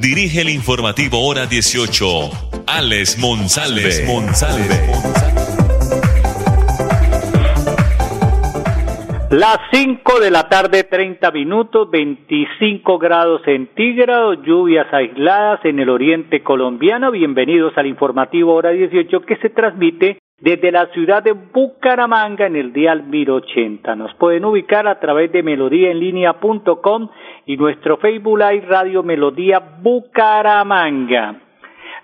dirige el informativo Hora 18, Alex Monsalve. Las 5 de la tarde, 30 minutos, 25 grados centígrados, lluvias aisladas en el oriente colombiano. Bienvenidos al informativo Hora 18 que se transmite desde la ciudad de Bucaramanga en el día 1080. Nos pueden ubicar a través de melodíaenlínea.com y nuestro Facebook Live Radio Melodía Bucaramanga.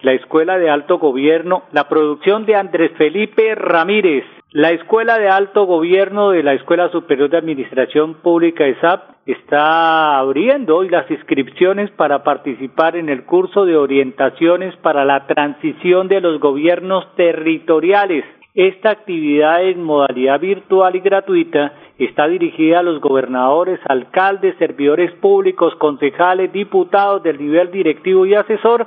La Escuela de Alto Gobierno, la producción de Andrés Felipe Ramírez, la Escuela de Alto Gobierno de la Escuela Superior de Administración Pública ESAP está abriendo hoy las inscripciones para participar en el curso de orientaciones para la transición de los gobiernos territoriales. Esta actividad en modalidad virtual y gratuita está dirigida a los gobernadores, alcaldes, servidores públicos, concejales, diputados del nivel directivo y asesor,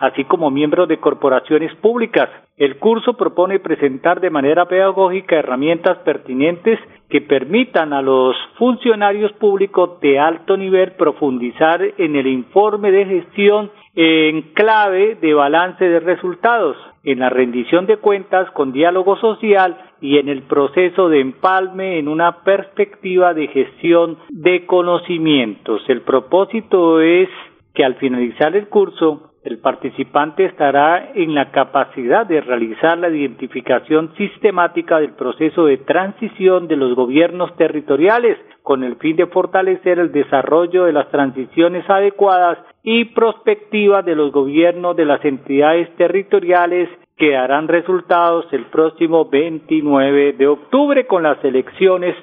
así como miembros de corporaciones públicas. El curso propone presentar de manera pedagógica herramientas pertinentes que permitan a los funcionarios públicos de alto nivel profundizar en el informe de gestión en clave de balance de resultados, en la rendición de cuentas con diálogo social y en el proceso de empalme en una perspectiva de gestión de conocimientos. El propósito es que al finalizar el curso el participante estará en la capacidad de realizar la identificación sistemática del proceso de transición de los gobiernos territoriales con el fin de fortalecer el desarrollo de las transiciones adecuadas y prospectivas de los gobiernos de las entidades territoriales que darán resultados el próximo 29 de octubre con las elecciones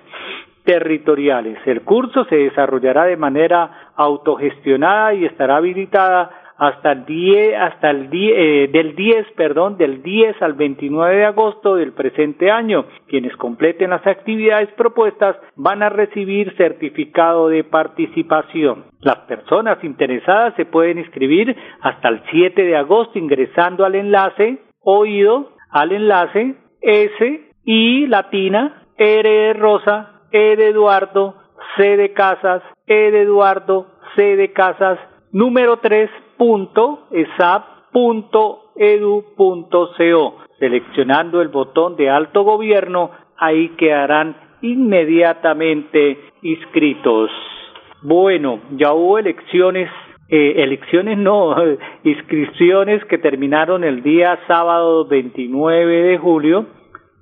territoriales. El curso se desarrollará de manera autogestionada y estará habilitada hasta el 10, hasta el 10, eh, del 10, perdón, del 10 al 29 de agosto del presente año. Quienes completen las actividades propuestas van a recibir certificado de participación. Las personas interesadas se pueden inscribir hasta el 7 de agosto ingresando al enlace oído al enlace S I latina R de Rosa E de Eduardo C de Casas E de Eduardo C de Casas número 3 www.esap.edu.co. Seleccionando el botón de alto gobierno, ahí quedarán inmediatamente inscritos. Bueno, ya hubo elecciones, eh, elecciones no, inscripciones que terminaron el día sábado 29 de julio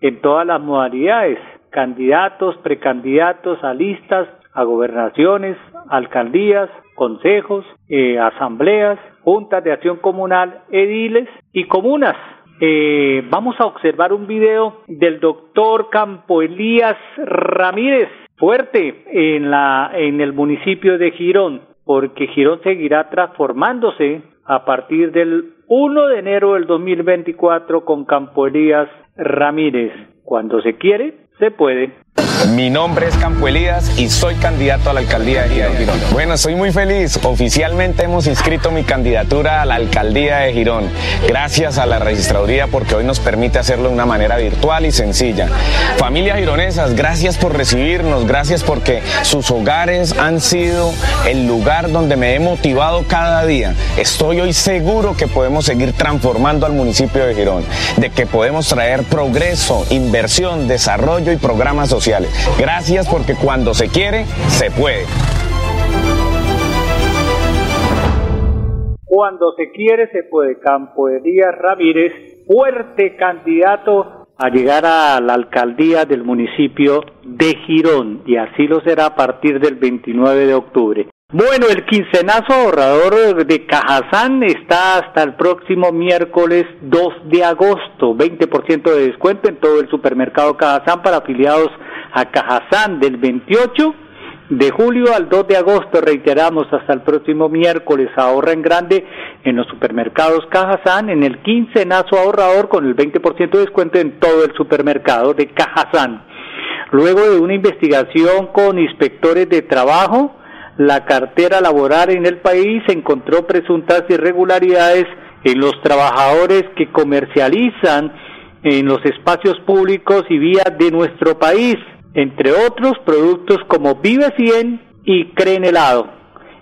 en todas las modalidades, candidatos, precandidatos a listas, a gobernaciones, alcaldías, consejos, eh, asambleas, juntas de acción comunal, ediles y comunas. Eh, vamos a observar un video del doctor Campo Elías Ramírez, fuerte en, la, en el municipio de Girón, porque Girón seguirá transformándose a partir del 1 de enero del 2024 con Campo Elías Ramírez. Cuando se quiere, se puede. Mi nombre es Campo Elías y soy candidato a la alcaldía de Girón. Bueno, soy muy feliz. Oficialmente hemos inscrito mi candidatura a la alcaldía de Girón. Gracias a la registraduría porque hoy nos permite hacerlo de una manera virtual y sencilla. Familias gironesas, gracias por recibirnos, gracias porque sus hogares han sido el lugar donde me he motivado cada día. Estoy hoy seguro que podemos seguir transformando al municipio de Girón, de que podemos traer progreso, inversión, desarrollo y programas sociales. Gracias porque cuando se quiere, se puede. Cuando se quiere, se puede. Campo Elías Ramírez, fuerte candidato a llegar a la alcaldía del municipio de Girón y así lo será a partir del 29 de octubre. Bueno, el quincenazo ahorrador de Cajazán está hasta el próximo miércoles 2 de agosto. 20% de descuento en todo el supermercado Cajazán para afiliados a Cajazán del 28 de julio al 2 de agosto, reiteramos, hasta el próximo miércoles, ahorra en grande en los supermercados Cajazán, en el quincenazo ahorrador con el 20% de descuento en todo el supermercado de Cajazán. Luego de una investigación con inspectores de trabajo, la cartera laboral en el país encontró presuntas irregularidades en los trabajadores que comercializan en los espacios públicos y vías de nuestro país entre otros productos como Vive 100 y Creen Helado.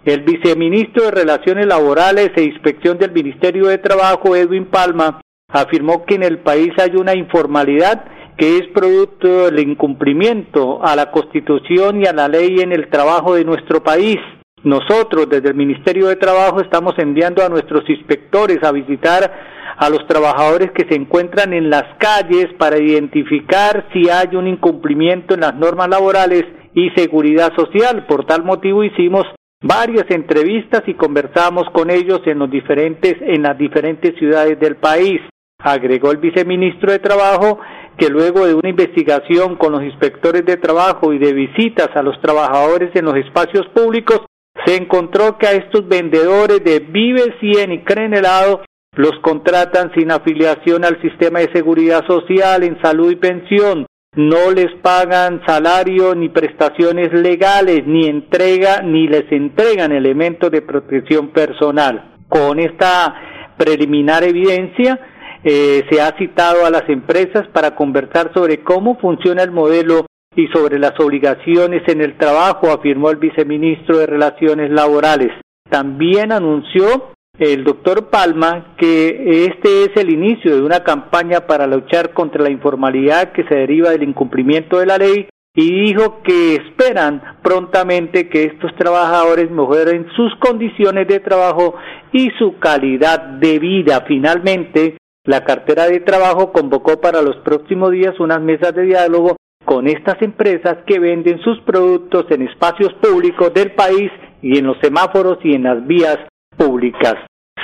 El viceministro de Relaciones Laborales e Inspección del Ministerio de Trabajo, Edwin Palma, afirmó que en el país hay una informalidad que es producto del incumplimiento a la Constitución y a la ley en el trabajo de nuestro país. Nosotros desde el Ministerio de Trabajo estamos enviando a nuestros inspectores a visitar a los trabajadores que se encuentran en las calles para identificar si hay un incumplimiento en las normas laborales y seguridad social. Por tal motivo hicimos varias entrevistas y conversamos con ellos en los diferentes en las diferentes ciudades del país. Agregó el viceministro de Trabajo que luego de una investigación con los inspectores de trabajo y de visitas a los trabajadores en los espacios públicos, se encontró que a estos vendedores de Vive 100 y Creen Helado los contratan sin afiliación al sistema de seguridad social, en salud y pensión. No les pagan salario ni prestaciones legales, ni entrega, ni les entregan elementos de protección personal. Con esta preliminar evidencia, eh, se ha citado a las empresas para conversar sobre cómo funciona el modelo y sobre las obligaciones en el trabajo, afirmó el viceministro de Relaciones Laborales. También anunció el doctor Palma que este es el inicio de una campaña para luchar contra la informalidad que se deriva del incumplimiento de la ley y dijo que esperan prontamente que estos trabajadores mejoren sus condiciones de trabajo y su calidad de vida. Finalmente, la cartera de trabajo convocó para los próximos días unas mesas de diálogo con estas empresas que venden sus productos en espacios públicos del país y en los semáforos y en las vías públicas.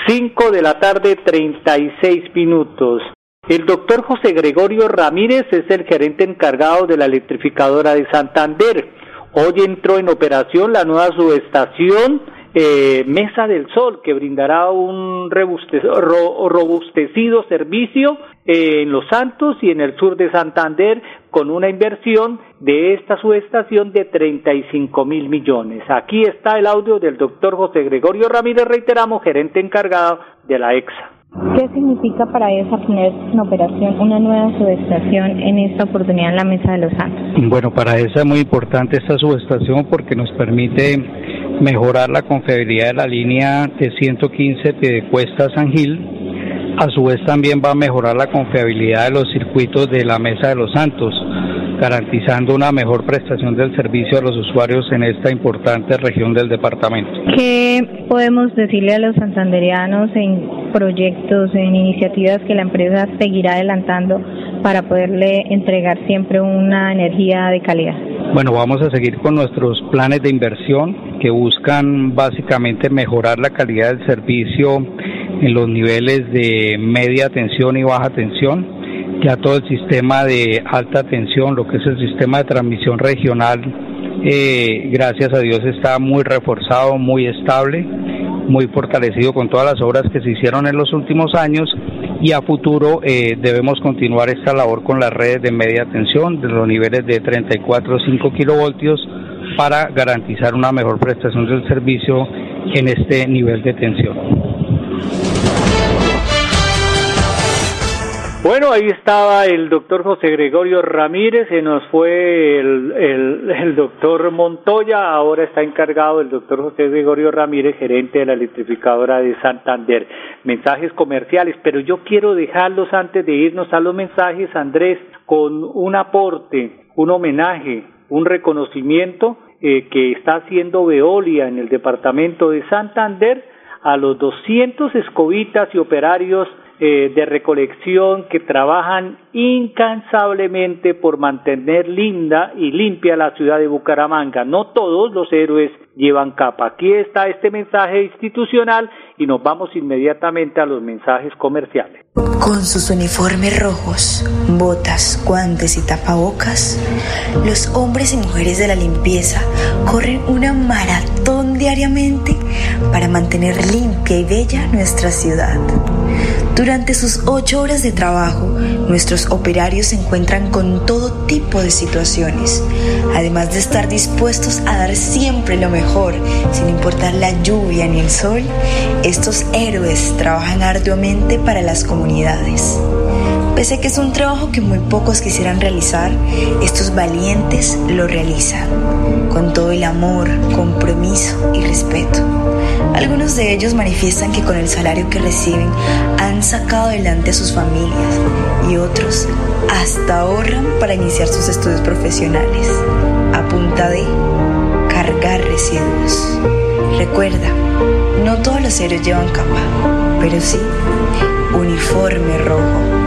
5 de la tarde, 36 minutos. El doctor José Gregorio Ramírez es el gerente encargado de la electrificadora de Santander. Hoy entró en operación la nueva subestación eh, Mesa del Sol, que brindará un robustecido servicio eh, en Los Santos y en el sur de Santander con una inversión de esta subestación de 35 mil millones. Aquí está el audio del doctor José Gregorio Ramírez, reiteramos, gerente encargado de la EXA. ¿Qué significa para esa poner en operación una nueva subestación en esta oportunidad en la Mesa de los Santos? Bueno, para esa es muy importante esta subestación porque nos permite mejorar la confiabilidad de la línea de 115 de Cuesta San Gil. A su vez también va a mejorar la confiabilidad de los circuitos de la Mesa de los Santos, garantizando una mejor prestación del servicio a los usuarios en esta importante región del departamento. ¿Qué podemos decirle a los santanderianos en proyectos, en iniciativas que la empresa seguirá adelantando para poderle entregar siempre una energía de calidad? Bueno, vamos a seguir con nuestros planes de inversión que buscan básicamente mejorar la calidad del servicio en los niveles de media tensión y baja tensión. Ya todo el sistema de alta tensión, lo que es el sistema de transmisión regional, eh, gracias a Dios está muy reforzado, muy estable, muy fortalecido con todas las obras que se hicieron en los últimos años y a futuro eh, debemos continuar esta labor con las redes de media tensión de los niveles de 34-5 kilovoltios para garantizar una mejor prestación del servicio en este nivel de tensión. Bueno, ahí estaba el doctor José Gregorio Ramírez, se nos fue el, doctor Montoya, ahora está encargado el doctor José Gregorio Ramírez, gerente de la electrificadora de Santander. Mensajes comerciales, pero yo quiero dejarlos antes de irnos a los mensajes, Andrés, con un aporte, un homenaje, un reconocimiento eh, que está haciendo Veolia en el departamento de Santander a los 200 escobitas y operarios eh, de recolección que trabajan incansablemente por mantener linda y limpia la ciudad de Bucaramanga. No todos los héroes llevan capa. Aquí está este mensaje institucional y nos vamos inmediatamente a los mensajes comerciales. Con sus uniformes rojos, botas, guantes y tapabocas, los hombres y mujeres de la limpieza corren una maratón diariamente para mantener limpia y bella nuestra ciudad. Durante sus ocho horas de trabajo, nuestros operarios se encuentran con todo tipo de situaciones, además de estar dispuestos a dar siempre lo mejor, sin importar la lluvia ni el sol. Estos héroes trabajan arduamente para las comunidades. Pese a que es un trabajo que muy pocos quisieran realizar, estos valientes lo realizan, con todo el amor, compromiso y respeto. Algunos de ellos manifiestan que con el salario que reciben han sacado adelante a sus familias y otros hasta ahorran para iniciar sus estudios profesionales a punta de cargar residuos. Recuerda, no todos los héroes llevan capa, pero sí uniforme rojo.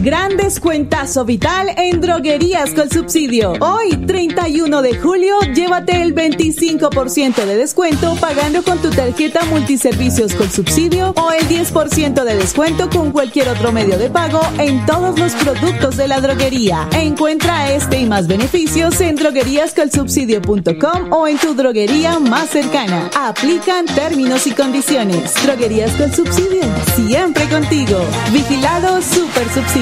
Gran descuentazo vital en droguerías con subsidio. Hoy, 31 de julio, llévate el 25% de descuento pagando con tu tarjeta multiservicios con subsidio o el 10% de descuento con cualquier otro medio de pago en todos los productos de la droguería. Encuentra este y más beneficios en drogueríascolsubsidio.com o en tu droguería más cercana. Aplican términos y condiciones. Droguerías con subsidio, siempre contigo. Vigilado Super Subsidio.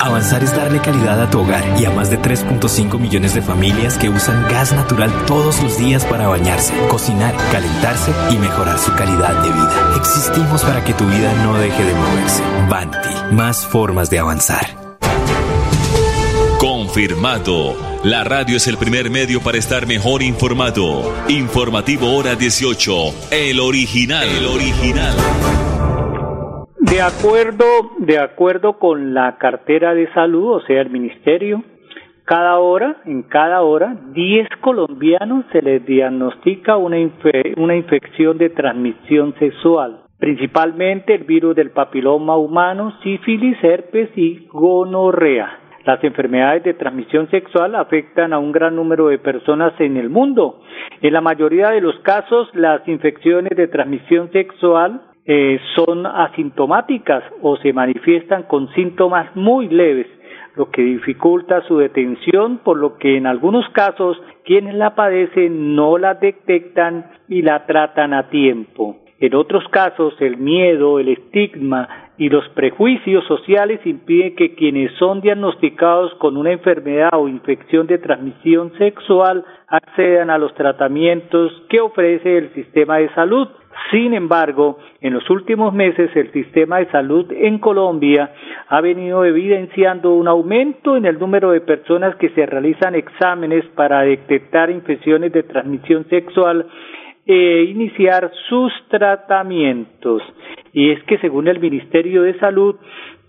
Avanzar es darle calidad a tu hogar y a más de 3.5 millones de familias que usan gas natural todos los días para bañarse, cocinar, calentarse y mejorar su calidad de vida. Existimos para que tu vida no deje de moverse. Banti, más formas de avanzar. Confirmado. La radio es el primer medio para estar mejor informado. Informativo Hora 18. El original. El original. De acuerdo, de acuerdo con la cartera de salud, o sea, el ministerio, cada hora, en cada hora, 10 colombianos se les diagnostica una, una infección de transmisión sexual. principalmente el virus del papiloma humano, sífilis, herpes y gonorrea. Las enfermedades de transmisión sexual afectan a un gran número de personas en el mundo. En la mayoría de los casos, las infecciones de transmisión sexual eh, son asintomáticas o se manifiestan con síntomas muy leves, lo que dificulta su detención, por lo que en algunos casos quienes la padecen no la detectan y la tratan a tiempo. En otros casos, el miedo, el estigma y los prejuicios sociales impiden que quienes son diagnosticados con una enfermedad o infección de transmisión sexual accedan a los tratamientos que ofrece el sistema de salud. Sin embargo, en los últimos meses el sistema de salud en Colombia ha venido evidenciando un aumento en el número de personas que se realizan exámenes para detectar infecciones de transmisión sexual e iniciar sus tratamientos. Y es que según el Ministerio de Salud,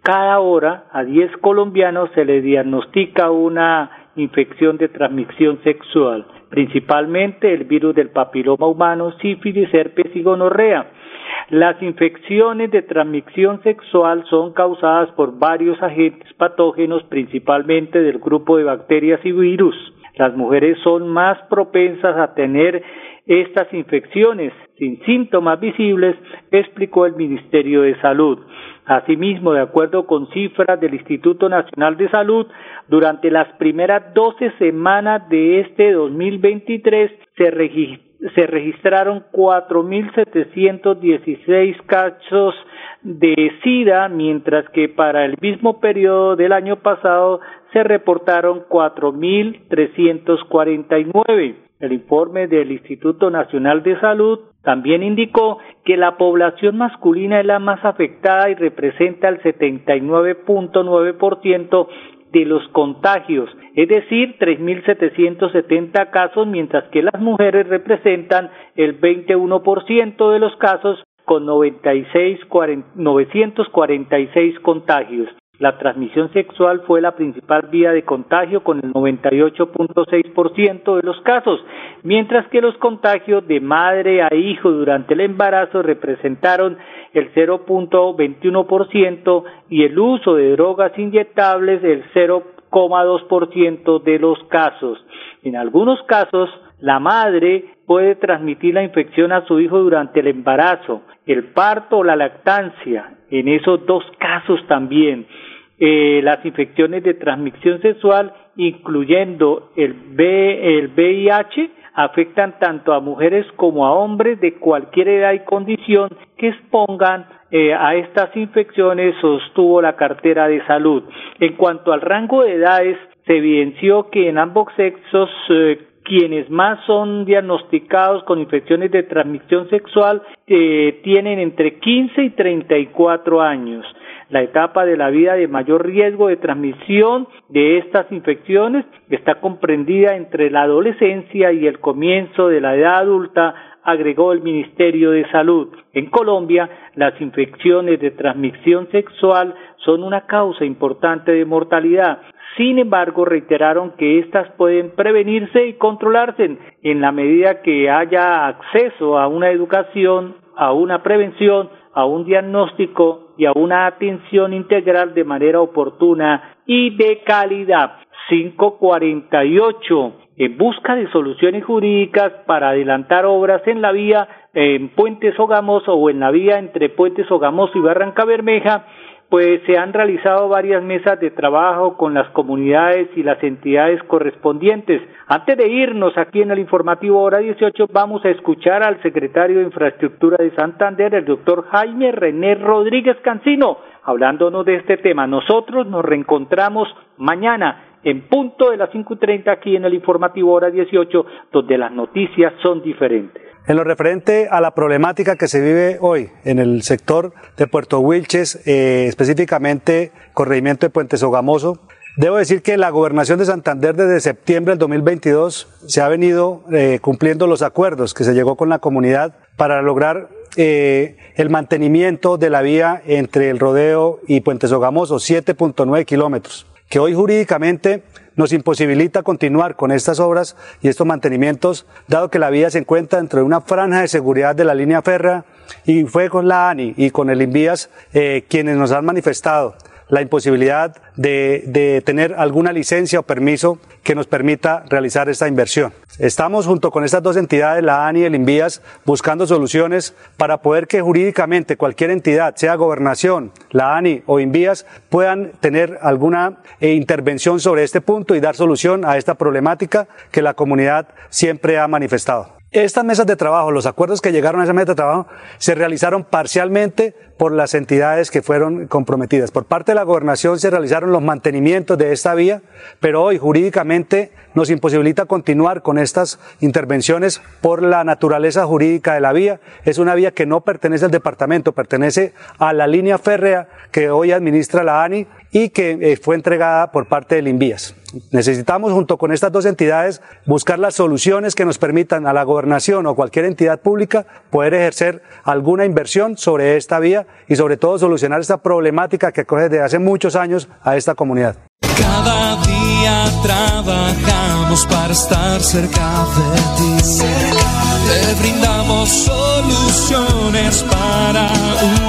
cada hora a 10 colombianos se les diagnostica una infección de transmisión sexual, principalmente el virus del papiloma humano, sífilis, herpes y gonorrea. Las infecciones de transmisión sexual son causadas por varios agentes patógenos, principalmente del grupo de bacterias y virus. Las mujeres son más propensas a tener estas infecciones sin síntomas visibles, explicó el Ministerio de Salud. Asimismo, de acuerdo con cifras del Instituto Nacional de Salud, durante las primeras 12 semanas de este 2023 se, se registraron 4.716 casos de SIDA, mientras que para el mismo periodo del año pasado se reportaron 4.349. El informe del Instituto Nacional de Salud también indicó que la población masculina es la más afectada y representa el 79.9% de los contagios, es decir, 3.770 casos, mientras que las mujeres representan el 21% de los casos con 96, 946 contagios. La transmisión sexual fue la principal vía de contagio con el 98.6% de los casos, mientras que los contagios de madre a hijo durante el embarazo representaron el 0.21% y el uso de drogas inyectables el 0.2% de los casos. En algunos casos, la madre puede transmitir la infección a su hijo durante el embarazo, el parto o la lactancia. En esos dos casos también eh, las infecciones de transmisión sexual, incluyendo el, VIH, afectan tanto a mujeres como a hombres de cualquier edad y condición que expongan eh, a estas infecciones, sostuvo la cartera de salud. En cuanto al rango de edades, se evidenció que en ambos sexos eh, quienes más son diagnosticados con infecciones de transmisión sexual eh, tienen entre 15 y 34 años la etapa de la vida de mayor riesgo de transmisión de estas infecciones está comprendida entre la adolescencia y el comienzo de la edad adulta, agregó el Ministerio de Salud. En Colombia, las infecciones de transmisión sexual son una causa importante de mortalidad. Sin embargo, reiteraron que éstas pueden prevenirse y controlarse en la medida que haya acceso a una educación, a una prevención, a un diagnóstico y a una atención integral de manera oportuna y de calidad. 548 en busca de soluciones jurídicas para adelantar obras en la vía en Puentes Sogamoso o en la vía entre Puentes Sogamoso y Barranca Bermeja pues se han realizado varias mesas de trabajo con las comunidades y las entidades correspondientes. Antes de irnos aquí en el informativo hora 18 vamos a escuchar al secretario de Infraestructura de Santander, el doctor Jaime René Rodríguez Cancino, hablándonos de este tema. Nosotros nos reencontramos mañana en punto de las 5.30 aquí en el informativo hora 18, donde las noticias son diferentes. En lo referente a la problemática que se vive hoy en el sector de Puerto Wilches, eh, específicamente corregimiento de Puente Sogamoso, debo decir que la gobernación de Santander desde septiembre del 2022 se ha venido eh, cumpliendo los acuerdos que se llegó con la comunidad para lograr eh, el mantenimiento de la vía entre el Rodeo y Puente Sogamoso, 7.9 kilómetros, que hoy jurídicamente nos imposibilita continuar con estas obras y estos mantenimientos, dado que la vía se encuentra dentro de una franja de seguridad de la línea férrea y fue con la ANI y con el Invías eh, quienes nos han manifestado la imposibilidad de, de, tener alguna licencia o permiso que nos permita realizar esta inversión. Estamos junto con estas dos entidades, la ANI y el INVIAS, buscando soluciones para poder que jurídicamente cualquier entidad, sea gobernación, la ANI o INVIAS, puedan tener alguna eh, intervención sobre este punto y dar solución a esta problemática que la comunidad siempre ha manifestado. Estas mesas de trabajo, los acuerdos que llegaron a esa mesa de trabajo, se realizaron parcialmente por las entidades que fueron comprometidas. Por parte de la gobernación se realizaron los mantenimientos de esta vía, pero hoy jurídicamente nos imposibilita continuar con estas intervenciones por la naturaleza jurídica de la vía. Es una vía que no pertenece al departamento, pertenece a la línea férrea que hoy administra la ANI y que eh, fue entregada por parte del INVIAS. Necesitamos, junto con estas dos entidades, buscar las soluciones que nos permitan a la gobernación o cualquier entidad pública poder ejercer alguna inversión sobre esta vía y sobre todo solucionar esta problemática que coge desde hace muchos años a esta comunidad. Cada día trabajamos para estar cerca de ti. Te brindamos soluciones para un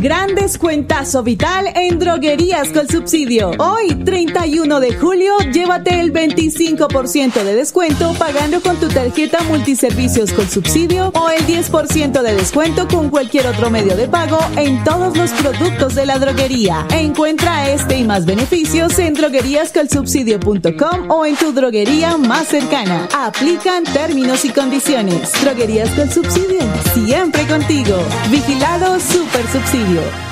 Gran descuentazo vital en droguerías con subsidio. Hoy, 31 de julio, llévate el 25% de descuento pagando con tu tarjeta multiservicios con subsidio o el 10% de descuento con cualquier otro medio de pago en todos los productos de la droguería. Encuentra este y más beneficios en drogueríascolsubsidio.com o en tu droguería más cercana. Aplican términos y condiciones. Droguerías con subsidio, siempre contigo. Vigilado Super Subsidio. 你。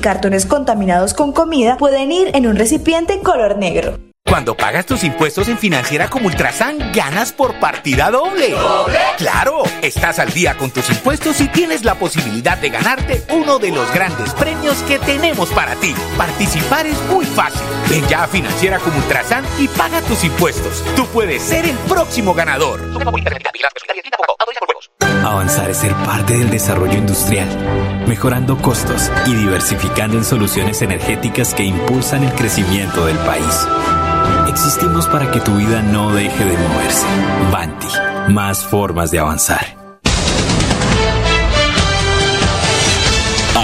cartones contaminados con comida pueden ir en un recipiente color negro. Cuando pagas tus impuestos en Financiera como Ultrasan, ganas por partida doble. ¿Doble? ¡Claro! Estás al día con tus impuestos y tienes la posibilidad de ganarte uno de los grandes premios que tenemos para ti. Participar es muy fácil. Ven ya a Financiera como Ultrasan y paga tus impuestos. Tú puedes ser el próximo ganador. Avanzar es ser parte del desarrollo industrial, mejorando costos y diversificando en soluciones energéticas que impulsan el crecimiento del país. Existimos para que tu vida no deje de moverse. Banti, más formas de avanzar.